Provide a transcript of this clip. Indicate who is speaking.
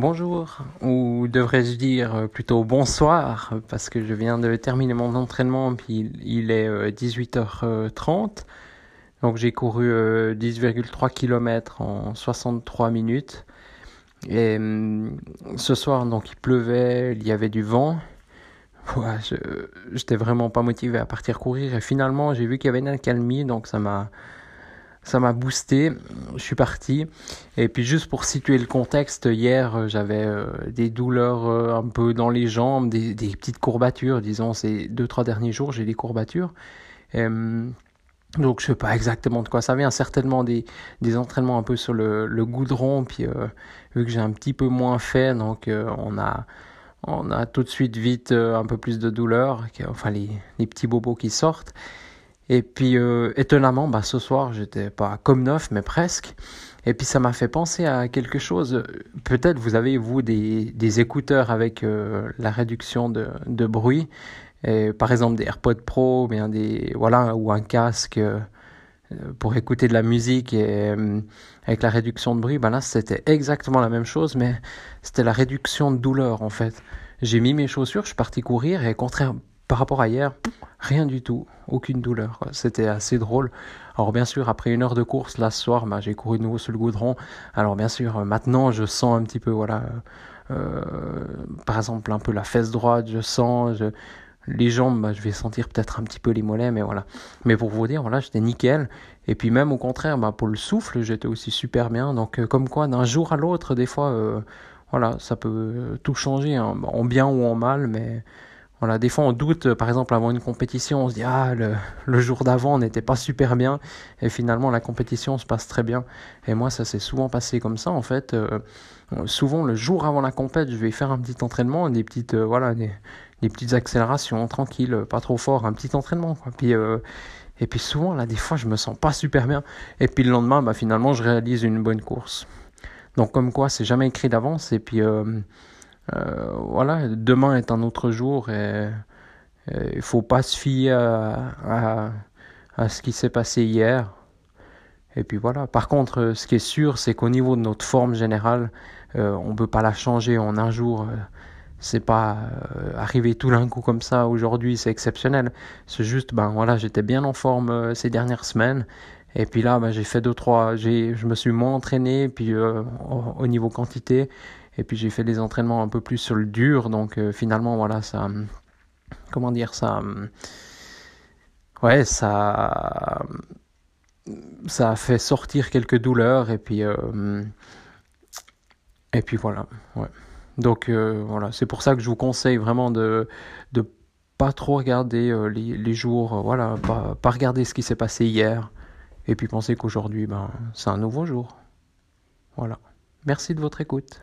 Speaker 1: Bonjour, ou devrais-je dire plutôt bonsoir, parce que je viens de terminer mon entraînement, puis il est 18h30. Donc j'ai couru 10,3 euh, km en 63 minutes. Et hum, ce soir, donc il pleuvait, il y avait du vent. Ouais, je j'étais vraiment pas motivé à partir courir. Et finalement, j'ai vu qu'il y avait une accalmie, donc ça m'a ça m'a boosté. Je suis parti. Et puis juste pour situer le contexte, hier j'avais euh, des douleurs euh, un peu dans les jambes, des, petites courbatures. Disons ces deux trois derniers jours, j'ai des courbatures. Donc je sais pas exactement de quoi ça vient, certainement des, des entraînements un peu sur le, le goudron, puis euh, vu que j'ai un petit peu moins fait, donc euh, on a on a tout de suite vite euh, un peu plus de douleur, enfin les, les petits bobos qui sortent. Et puis étonnamment, bah, ce soir j'étais pas comme neuf, mais presque. Et puis ça m'a fait penser à quelque chose. Peut-être vous avez vous des, des écouteurs avec la réduction de, de bruit par exemple des AirPods Pro, bien des voilà ou un casque euh, pour écouter de la musique et euh, avec la réduction de bruit, ben là c'était exactement la même chose, mais c'était la réduction de douleur en fait. J'ai mis mes chaussures, je suis parti courir et contraire par rapport à hier, rien du tout, aucune douleur. C'était assez drôle. Alors bien sûr, après une heure de course, là ce soir, ben, j'ai couru de nouveau sur le goudron. Alors bien sûr, maintenant je sens un petit peu, voilà, euh, par exemple un peu la fesse droite, je sens, je, les jambes, bah, je vais sentir peut-être un petit peu les mollets, mais voilà. Mais pour vous dire, voilà, j'étais nickel. Et puis même au contraire, bah, pour le souffle, j'étais aussi super bien. Donc euh, comme quoi, d'un jour à l'autre, des fois, euh, voilà, ça peut tout changer, hein, en bien ou en mal, mais voilà, des fois on doute, par exemple avant une compétition, on se dit ah le, jour d'avant n'était pas super bien, et finalement la compétition se passe très bien. Et moi ça s'est souvent passé comme ça en fait. Euh, souvent le jour avant la compète, je vais faire un petit entraînement, des petites voilà des, petites accélérations, tranquilles, pas trop fort, un petit entraînement. Puis, euh, et puis souvent, là, des fois, je me sens pas super bien. Et puis le lendemain, bah, finalement, je réalise une bonne course. Donc comme quoi, c'est jamais écrit d'avance. Et puis euh, euh, voilà, demain est un autre jour et il faut pas se fier à, à, ce qui s'est passé hier. Et puis voilà. Par contre, ce qui est sûr, c'est qu'au niveau de notre forme générale, on peut pas la changer en un jour c'est pas euh, arrivé tout d'un coup comme ça aujourd'hui, c'est exceptionnel. C'est juste, ben voilà, j'étais bien en forme euh, ces dernières semaines. Et puis là, ben, j'ai fait deux, trois, j'ai, je me suis moins entraîné, puis euh, au, niveau quantité. Et puis j'ai fait des entraînements un peu plus sur le dur. Donc finalement, voilà, ça, comment dire, ça, ouais, ça, ça a fait sortir quelques douleurs. Et puis, et puis voilà, ouais. Donc euh, voilà, c'est pour ça que je vous conseille vraiment de de pas trop regarder euh, les, les, jours, euh, voilà, pas, pas, regarder ce qui s'est passé hier, et puis penser qu'aujourd'hui, ben, c'est un nouveau jour. Voilà. Merci de votre écoute.